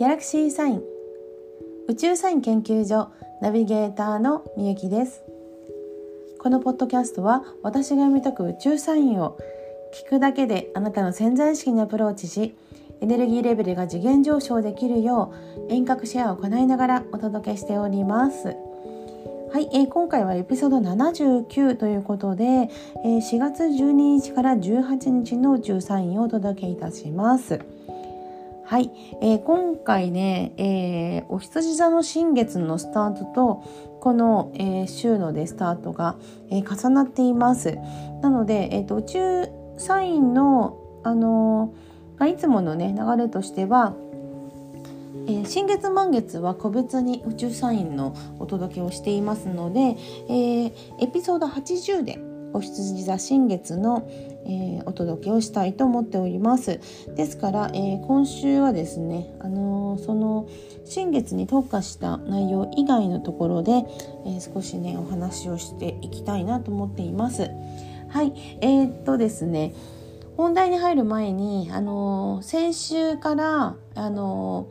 ギャラクシーサイン。宇宙サイン研究所ナビゲーターのみゆきです。このポッドキャストは私が読み解く宇宙サインを聞くだけであなたの潜在意識にアプローチしエネルギーレベルが次元上昇できるよう遠隔シェアを行いながらお届けしております。はい、えー、今回はエピソード79ということで、えー、4月12日から18日の宇宙サインをお届けいたします。はい、えー、今回ね、えー、お羊座の新月のスタートとこの、えー、週のでスタートが、えー、重なっています。なので、えーと、宇宙サインの、あのまあ、いつものね流れとしては、えー、新月満月は個別に宇宙サインのお届けをしていますので、えー、エピソード80でお羊座新月の、えー、お届けをしたいと思っております。ですから、えー、今週はですね、あのー、その新月に特化した内容以外のところで、え少しねお話をしていきたいなと思っています。はいえー、っとですね本題に入る前に、あの先週から、あの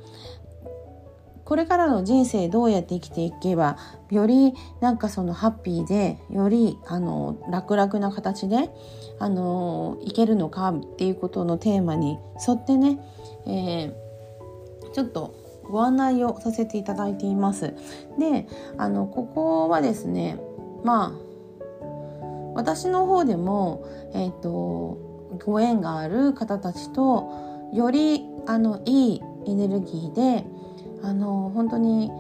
これからの人生どうやって生きていけばよりなんかそのハッピーでよりあの楽々な形であのいけるのかっていうことのテーマに沿ってね、えー、ちょっとご案内をさせていただいています。であのここはですねまあ私の方でも、えーとご縁がある方たちとよりあのいいエネルギーであの本当に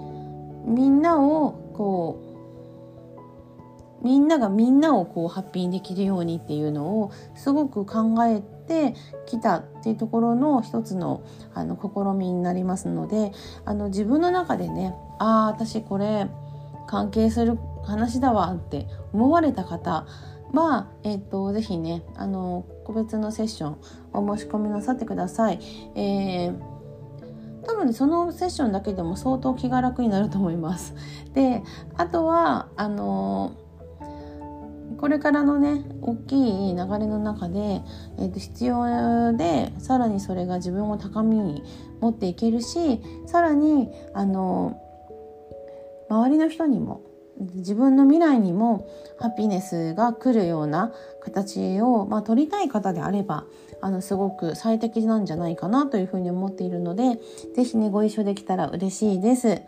みんなをこうみんながみんなをこうハッピーにできるようにっていうのをすごく考えてきたっていうところの一つのあの試みになりますのであの自分の中でねああ私これ関係する話だわって思われた方は、えーと、ぜひねあの個別のセッションお申し込みなさってください。えー分ねそのセッションだけでも相当気が楽になると思います。であとはあのこれからのね大きい流れの中で、えー、と必要でさらにそれが自分を高みに持っていけるしさらにあの周りの人にも自分の未来にもハピネスが来るような形を、まあ、取りたい方であればあのすごく最適なんじゃないかなというふうに思っているので是非ねご一緒できたら嬉しいです。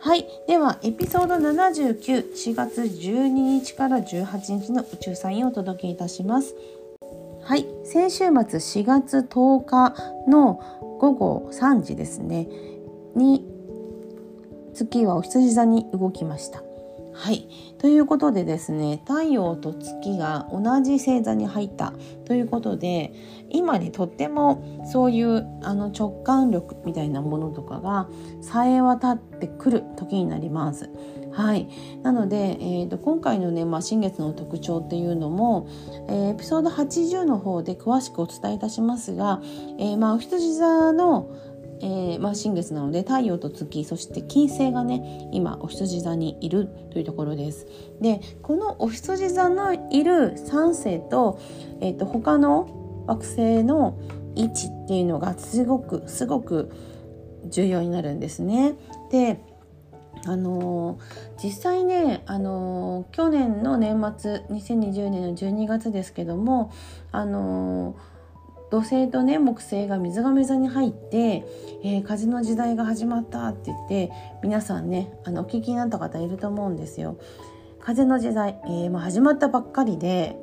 はい。では、エピソード79、4月12日から18日の宇宙サインをお届けいたします。はい。先週末4月10日の午後3時ですね、に月はお羊座に動きました。はい。ということでですね、太陽と月が同じ星座に入ったということで、今ね、とってもそういうあの直感力みたいなものとかがさえ渡ってくる時になります。はい、なので、えーと、今回のね、まあ、新月の特徴っていうのも、えー、エピソード80の方で詳しくお伝えいたしますが、えー、まあ、お羊座のえー、まあ、新月なので太陽と月そして金星がね今お羊座にいるというところです。でこのお羊座のいる3星と,、えーと、他の惑星の位置っていうのがすごくすごく重要になるんですね。であのー、実際ね、あのー、去年の年末2020年の12月ですけども、あのー土星とね木星が水亀座に入って、えー、風の時代が始まったって言って皆さんねあのお聞きになった方いると思うんですよ。風の時代、えー、まあ、始まったばっかりで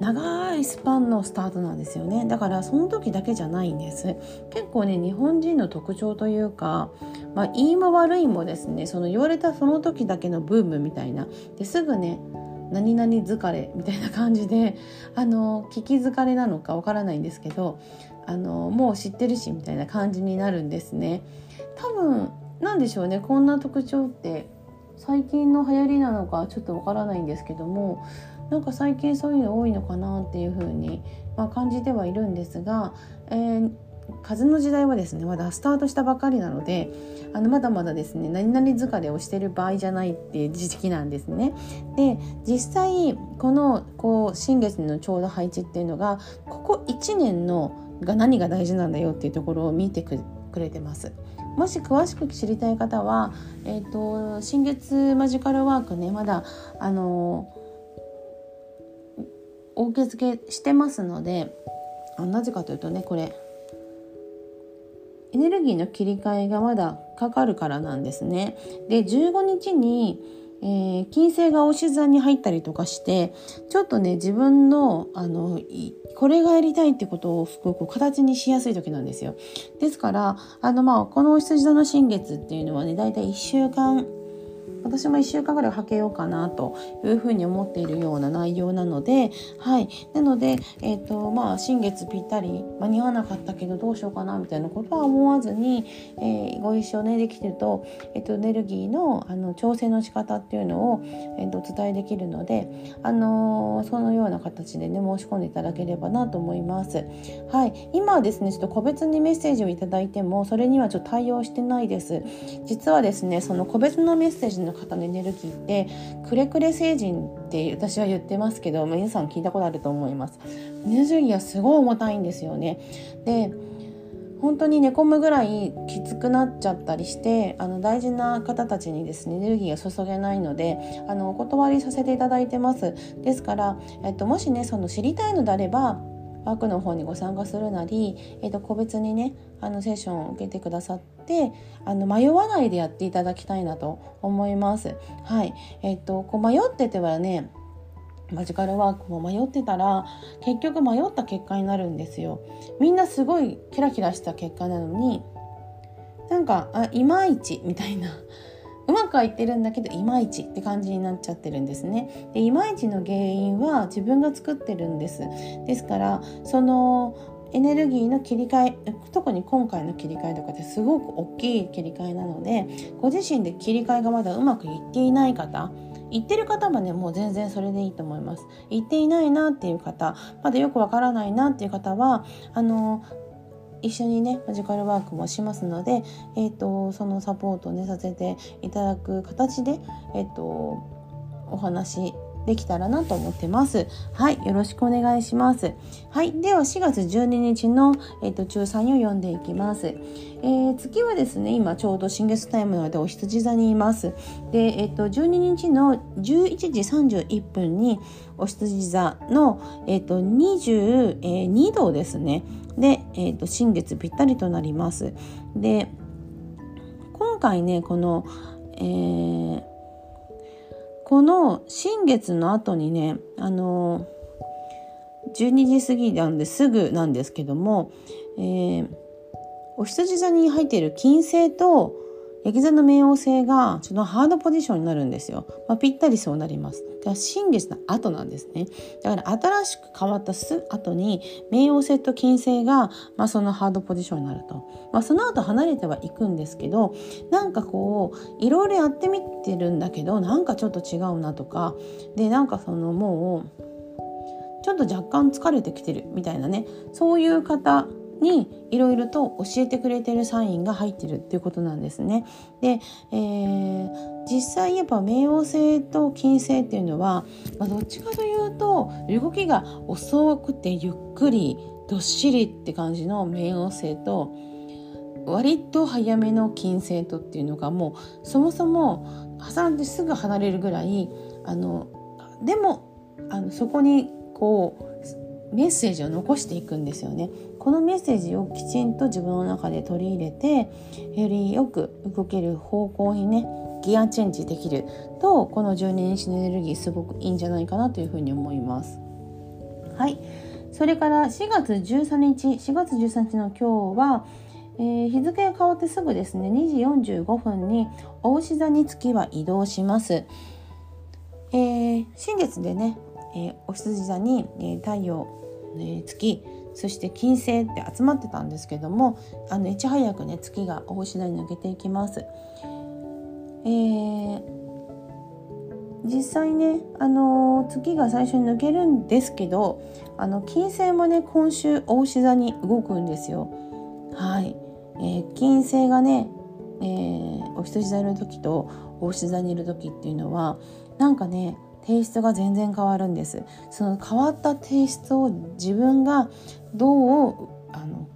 長いスパンのスタートなんですよね。だからその時だけじゃないんです。結構ね日本人の特徴というか、まあ、いいも悪いもですねその言われたその時だけのブームみたいな。ですぐね何々疲れみたいな感じであの聞き疲れなのかわからないんですけどあのもう知ってるしみたいな感じになるんですね。多分なんでしょうねこんな特徴って最近の流行りなのかちょっとわからないんですけどもなんか最近そういうの多いのかなっていう風にまあ、感じてはいるんですが、えー風の時代はですねまだスタートしたばかりなのであのまだまだですね何々疲れをしてる場合じゃないっていう時期なんですね。で実際このこう新月のちょうど配置っていうのがここ1年のが何が大事なんだよっていうところを見てくれてますもし詳しく知りたい方は、えーと、新月マジカルワークねまだあのお受け付けしてますのでなぜかというとねこれエネルギーの切り替えがまだかかるからなんですね。で15日にえー、金星がおし座に入ったりとかしてちょっとね自分のあのこれがやりたいってことをすごく形にしやすい時なんですよ。ですからあのまあこのお羊座の新月っていうのはねだいたい1週間私も1週間ぐらいはけようかなというふうに思っているような内容なので、はい。なので、えっ、ー、と、まあ、新月ぴったり間に合わなかったけどどうしようかなみたいなことは思わずに、えー、ご一緒ね、できてると、えっ、ー、と、エネルギーのあの調整の仕方っていうのを、えっと、お伝えできるので、あのそのような形でね、申し込んでいただければなと思います。はい。今はですね、ちょっと個別にメッセージをいただいても、それにはちょっと対応してないです。実はですね、その個別のメッセージのの方のエネルギーってくれくれ星人って私は言ってますけど皆さん聞いたことあると思います。エネルギーはすごい重たいんですよね。で本当に寝込むぐらいきつくなっちゃったりしてあの大事な方たちにですねエネルギーが注げないのであのお断りさせていただいてます。ですから、えっと、もしねその知りたいのであればワークの方にご参加するなり、えー、と個別にねあのセッションを受けてくださってあの迷わないでやっていただきたいなと思います。はいえーと、こう迷っててはねマジカルワークも迷ってたら結局迷った結果になるんですよ。みんなすごいキラキラした結果なのになんかあいまいちみたいなうまくはいってるんだけどいまいちって感じになっちゃってるんですね。でいまいちの原因は自分が作ってるんです。ですからそのエネルギーの切り替え特に今回の切り替えとかってすごく大きい切り替えなのでご自身で切り替えがまだうまくいっていない方言ってる方はねもう全然それでいいと思います言っていないなっていう方まだよくわからないなっていう方はあの一緒にねマジカルワークもしますので、えーと、そのサポートをねさせていただく形で、えーと、お話できたらなと思ってます。はい、よろしくお願いします。はい、では4月12日の、えーと、中3を読んでいきます。えー、月はですね、今ちょうど新月タイムなのでお羊座にいます。で、えっ、ー、と12日の11時31分にお羊座のえっ、ー、と22度ですね。で、えっ、と新月ぴったりとなります。で、今回ねこの、えーこの新月の後にねあの12時過ぎなんですぐなんですけども、えー、お羊座に入っている金星と焼き座の冥王星がちょっとハードポジションになるんですよ。まあ、ぴったりそうなります。で新月の後なんですね。だから新しく変わったす後に冥王星と金星が、まあ、そのハードポジションになると。まあ、その後離れてはいくんですけどなんかこういろいろやってみてるんだけどなんかちょっと違うなとかでなんかそのもうちょっと若干疲れてきてるみたいなねそういう方にいろいろと教えてくれてるサインが入ってるっていうことなんですね。で、えー、実際やっぱ冥王星と金星っていうのは、まあ、どっちかというと動きが遅くてゆっくりどっしりって感じの冥王星と割と早めの金星とっていうのがもうそもそも挟んですぐ離れるぐらいあのでもあのそこにこうメッセージを残していくんですよね。このメッセージをきちんと自分の中で取り入れてよりよく動ける方向にねギアチェンジできるとこの12日のエネルギーすごくいいんじゃないかなというふうに思います。はいそれから4月13日4月13日の今日は、えー、日付が変わってすぐですね2時45分に大牛座に月は移動します。えー、新月でね、えー、お羊座に、えー、太陽、え、月そして金星って集まってたんですけどもあのいち早くね月が大牛座に抜けていきます。えー、実際ね、あの月が最初に抜けるんですけどあの金星もね今週大牛座に動くんですよ。はい、えー、金星がね、えー、お羊座にいる時と大牛座にいる時っていうのはなんかねテイストが全然変わるんですその変わったテイストを自分がどうあの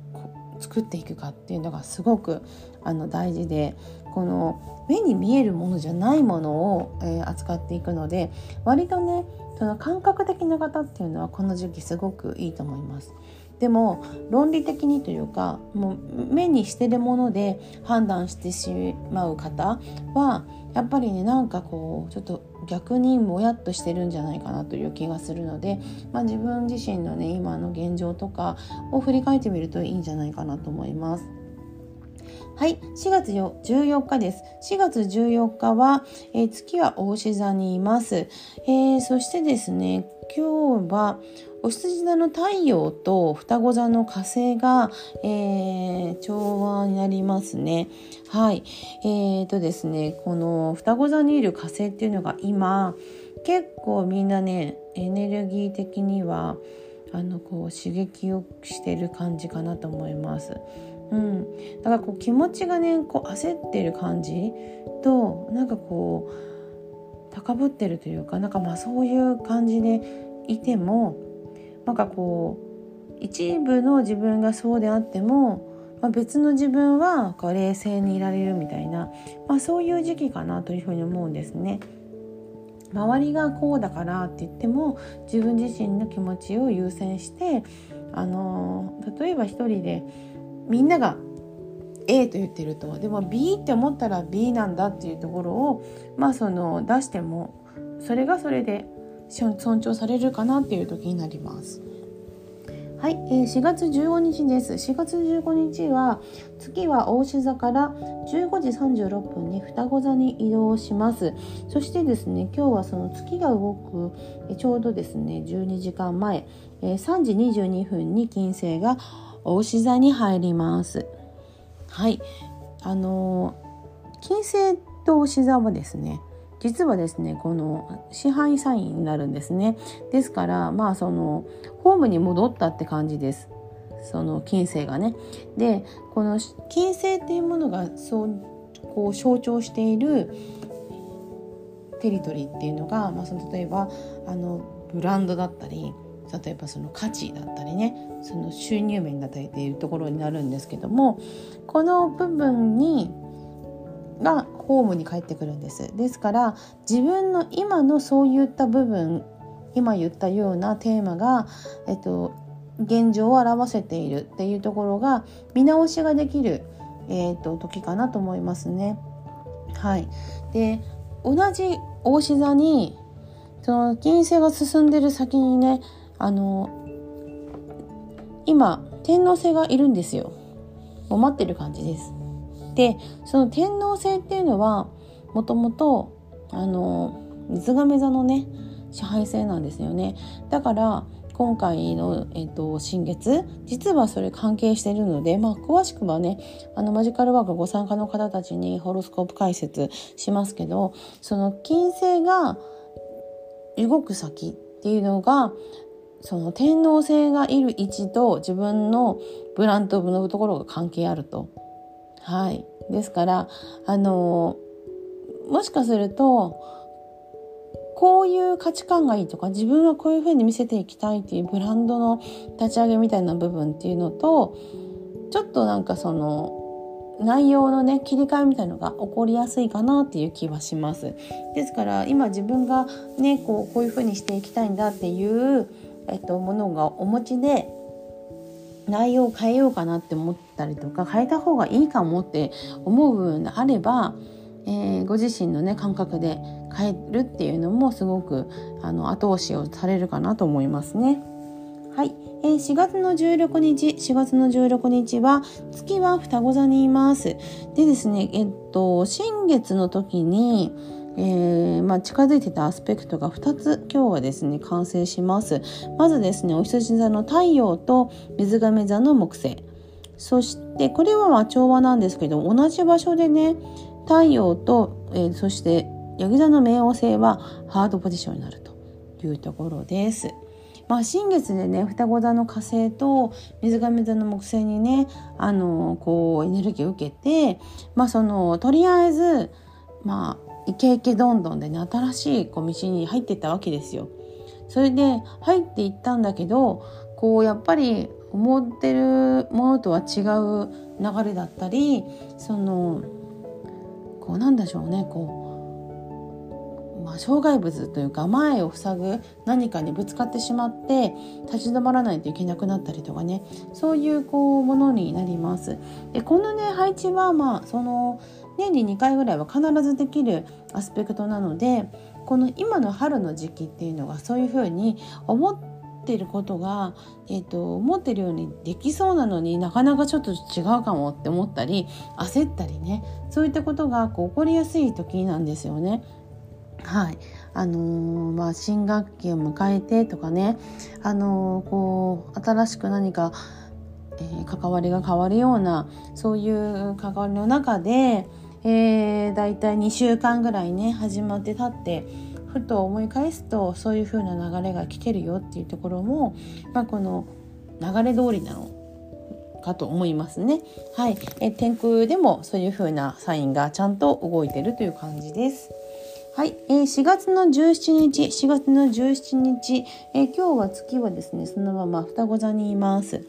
作っていくかっていうのがすごくあの大事でこの目に見えるものじゃないものを、えー、扱っていくので割とねその感覚的な方っていうのはこの時期すごくいいと思います。でも論理的にというかもう目にしてるもので判断してしまう方はやっぱりねなんかこうちょっと逆にもやっとしてるんじゃないかなという気がするので、まあ、自分自身のね今の現状とかを振り返ってみるといいんじゃないかなと思います。はい、4月14日です。4月14日は、えー、月は大牛座にいます、えー、そしてですね、今日はお羊座の太陽と双子座の火星が、えー、調和になりますね。はい。えーとですね、この双子座にいる火星っていうのが今、結構みんなね、エネルギー的には、あのこう刺激をしてる感じかなと思います。うん、だからこう気持ちがねこう焦ってる感じとなんかこう高ぶってるというかなんかまあそういう感じでいてもなんかこう一部の自分がそうであっても、まあ、別の自分はこう冷静にいられるみたいな、まあ、そういう時期かなというふうに思うんですね。周りがこうだからって言っても自分自身の気持ちを優先してあの例えば一人でみんなが A と言ってるとでも B って思ったら B なんだっていうところをまあその出してもそれがそれで尊重されるかなっていう時になります。はい、えー、4月15日です。4月15日は月は大志座から15時36分に双子座に移動します。そしてですね、今日はその月が動くえちょうどですね、12時間前、えー、3時22分に金星が大志座に入ります。はい、あの、金星と大志座はですね、実はですねこの支配サインになるんですね。ですからまあそのホームに戻ったって感じです。その金星がね。でこの金星っていうものがそうこう象徴しているテリトリーっていうのが、まあ、その例えばあのブランドだったり例えばその価値だったりねその収入面だったりっていうところになるんですけどもこの部分にがホームに帰ってくるんですですから自分の今のそういった部分今言ったようなテーマが、えっと、現状を表せているっていうところが見直しができる、えーと、時かなと思いますね。はい、で同じ大志座にその金星が進んでる先にねあの今天王星がいるんですよ。もう待ってる感じです。でその天王星っていうのはもともとあの水亀座のね支配性なんですよねだから今回の、えっと、新月実はそれ関係しているので、まあ、詳しくはねあのマジカルワークご参加の方たちにホロスコープ解説しますけどその金星が動く先っていうのがその天王星がいる位置と自分のブランドのところが関係あるとはい。ですから、あの、もしかすると、こういう価値観がいいとか、自分はこういうふうに見せていきたいっていうブランドの立ち上げみたいな部分っていうのと、ちょっとなんかその、内容のね切り替えみたいのが起こりやすいかなっていう気はしますですから今自分がねこうこういうふうにしていきたいんだっていう、えっと、ものがお持ちで内容を変えようかなって思ったりとか変えた方がいいかもって思う部分であれば、えー、ご自身のね感覚で変えるっていうのもすごくあの後押しをされるかなと思いますね。はい、えー、4月の16日4月の16日は月は双子座にいます。でですねえっと新月の時にえー、まあ、近づいてたアスペクトが2つ今日はですね完成しますまずですねお羊座の太陽と水亀座の木星そしてこれはまあ調和なんですけど同じ場所でね太陽と、えー、そしてヤギ座の冥王星はハードポジションになるというところです。まあ、新月でね双子座の火星と水亀座の木星にねあのこうエネルギーを受けて、まあ、そのとりあえずまあイケイケどんどんでね新しいこう道に入ってったわけですよ。それで入っていったんだけどこうやっぱり思ってるものとは違う流れだったりそのこうなんでしょうねこうまあ、障害物というか前を塞ぐ何かにぶつかってしまって立ち止まらないといけなくなったりとかねそういうこうものになります。でこのね配置はまあその年に2回ぐらいは必ずできるアスペクトなのでこの今の春の時期っていうのがそういうふうに思ってることが、えーと、思ってるようにできそうなのになかなかちょっと違うかもって思ったり焦ったりねそういったことがこう起こりやすい時なんですよね。はいあのー、まあ、新学期を迎えてとかね、あのー、こう新しく何か、えー、関わりが変わるようなそういう関わりの中で、えー、だいたい2週間ぐらいね始まってたってふと思い返すとそういう風な流れが来てるよっていうところも、まあ、この流れ通りなのかと思いますね。はい、え天空でもそういう風なサインがちゃんと動いてるという感じです。はい、えー、4月の17日、4月の17日、えー、今日は月はですね、そのまま双子座にいます。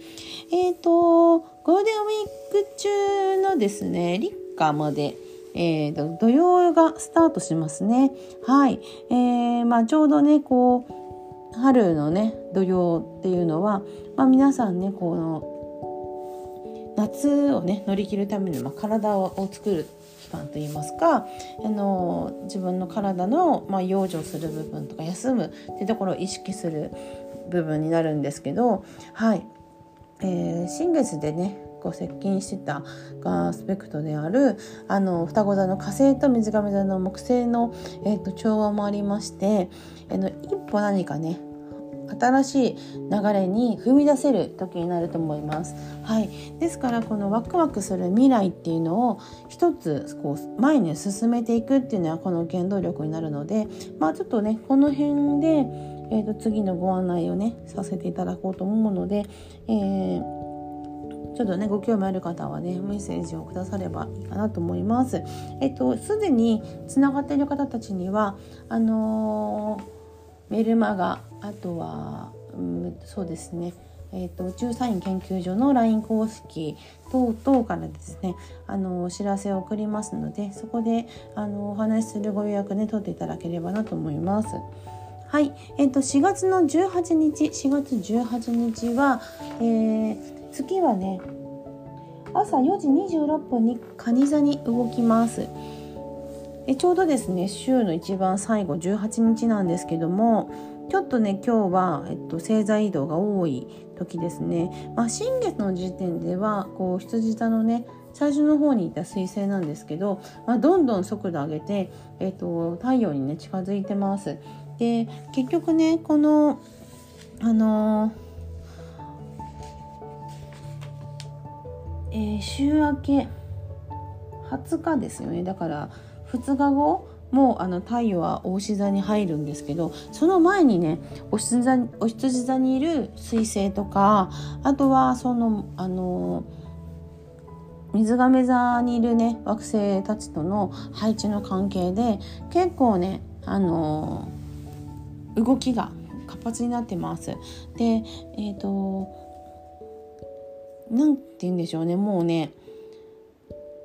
えっ、ー、と、ゴールデンウィーク中のですね、立夏まで、えーと、土曜がスタートしますね。はい。えー、まあ、ちょうどね、こう、春のね、土曜っていうのは、まあ、皆さんね、この、夏をね乗り切るために、まあ、体を作る期間といいますかあの自分の体の、まあ、養生する部分とか休むっていうところを意識する部分になるんですけどはい、えー、新月でねこう接近してたアスペクトであるあの双子座の火星と水亀座の木星の、えーと、調和もありまして、あの一歩何かね新しい流れに踏み出せる時になると思います。はい、ですからこのワクワクする未来っていうのを一つこう前に進めていくっていうのはこの原動力になるので、まあ、ちょっとねこの辺で、えー、と次のご案内をねさせていただこうと思うので、えーちょっとねご興味ある方はねメッセージをくださればいいかなと思います。えっとすでにつながっている方たちにはあのーメルマガあとは、うん、そうですねえーと、宇宙サイン研究所の LINE 公式等々からですねあのお知らせを送りますのでそこであのお話しするご予約ね取っていただければなと思います。はい、えっ、ー、と4月の18日4月18日は、えー、月はね朝4時26分に蟹座に動きます。えちょうどですね週の一番最後18日なんですけどもちょっとね今日は、えっと、星座移動が多い時ですね、まあ、新月の時点ではこう羊座のね最初の方にいた彗星なんですけど、まあ、どんどん速度上げて、えっと、太陽にね近づいてます。で結局ねこのあのー、えー、週明け20日ですよねだから2日後もうあの太陽はお牛座に入るんですけどその前にねお羊座お羊座にいる彗星とかあとはそのあの水亀座にいるね惑星たちとの配置の関係で結構ねあの動きが活発になってます。でえっ、ー、と何て言うんでしょうねもうね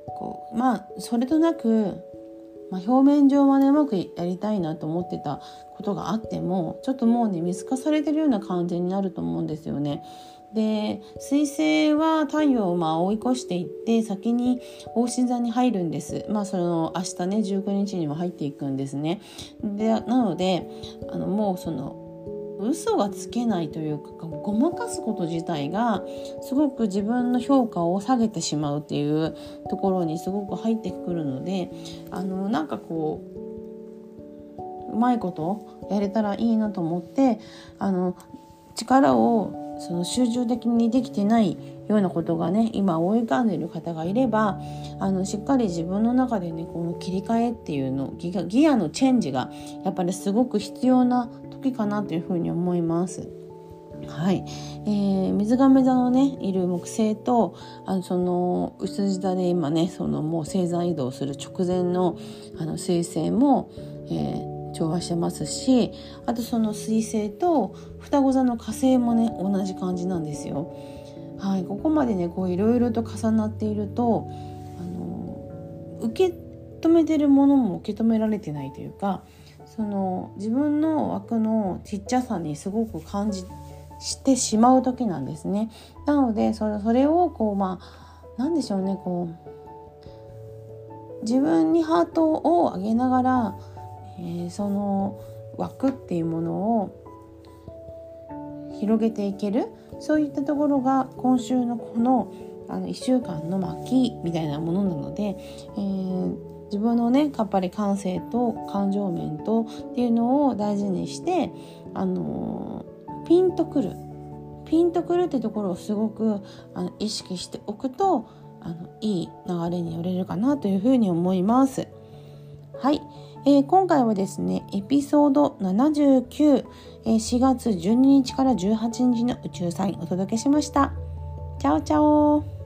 こうまあそれとなくまあ、表面上はねうまくやりたいなと思ってたことがあってもちょっともうね見透かされてるような感じになると思うんですよね。で水星は太陽をまあ追い越していって先に大神座に入るんです。まあその明日ね19日にも入っていくんですね。でなのであのもうその嘘がつけないというかごまかすこと自体がすごく自分の評価を下げてしまうっていうところにすごく入ってくるのであのなんかこううまいことやれたらいいなと思ってあの力をその集中的にできてないようなことがね今追い浮かんでいる方がいればあのしっかり自分の中でねこの切り替えっていうのギギアのチェンジがやっぱりすごく必要な時かなというふうに思います。はい、えー、水亀座のねいる木星とあのその薄地座で今ねそのもう星座移動する直前のあの彗星も、えー、調和してますしあとその水星と双子座の火星もね同じ感じなんですよ。はい、ここまでねこういろいろと重なっているとあの受け止めてるものも受け止められてないというかその自分の枠のちっちゃさにすごく感じしてしまう時なんですね。なのでそれそれをこうまあ何でしょうねこう自分にハートを上げながら、えー、その枠っていうものを広げていけるそういったところが今週のこのあの1週間の巻みたいなものなので、えー、自分のねやっぱり感性と感情面とっていうのを大事にしてあのピンとくるピンとくるってところをすごくあの意識しておくとあのいい流れに寄れるかなというふうに思います。はい、えー、今回はですねエピソード79、えー、4月12日から18日の宇宙サインお届けしました。チャオチャオ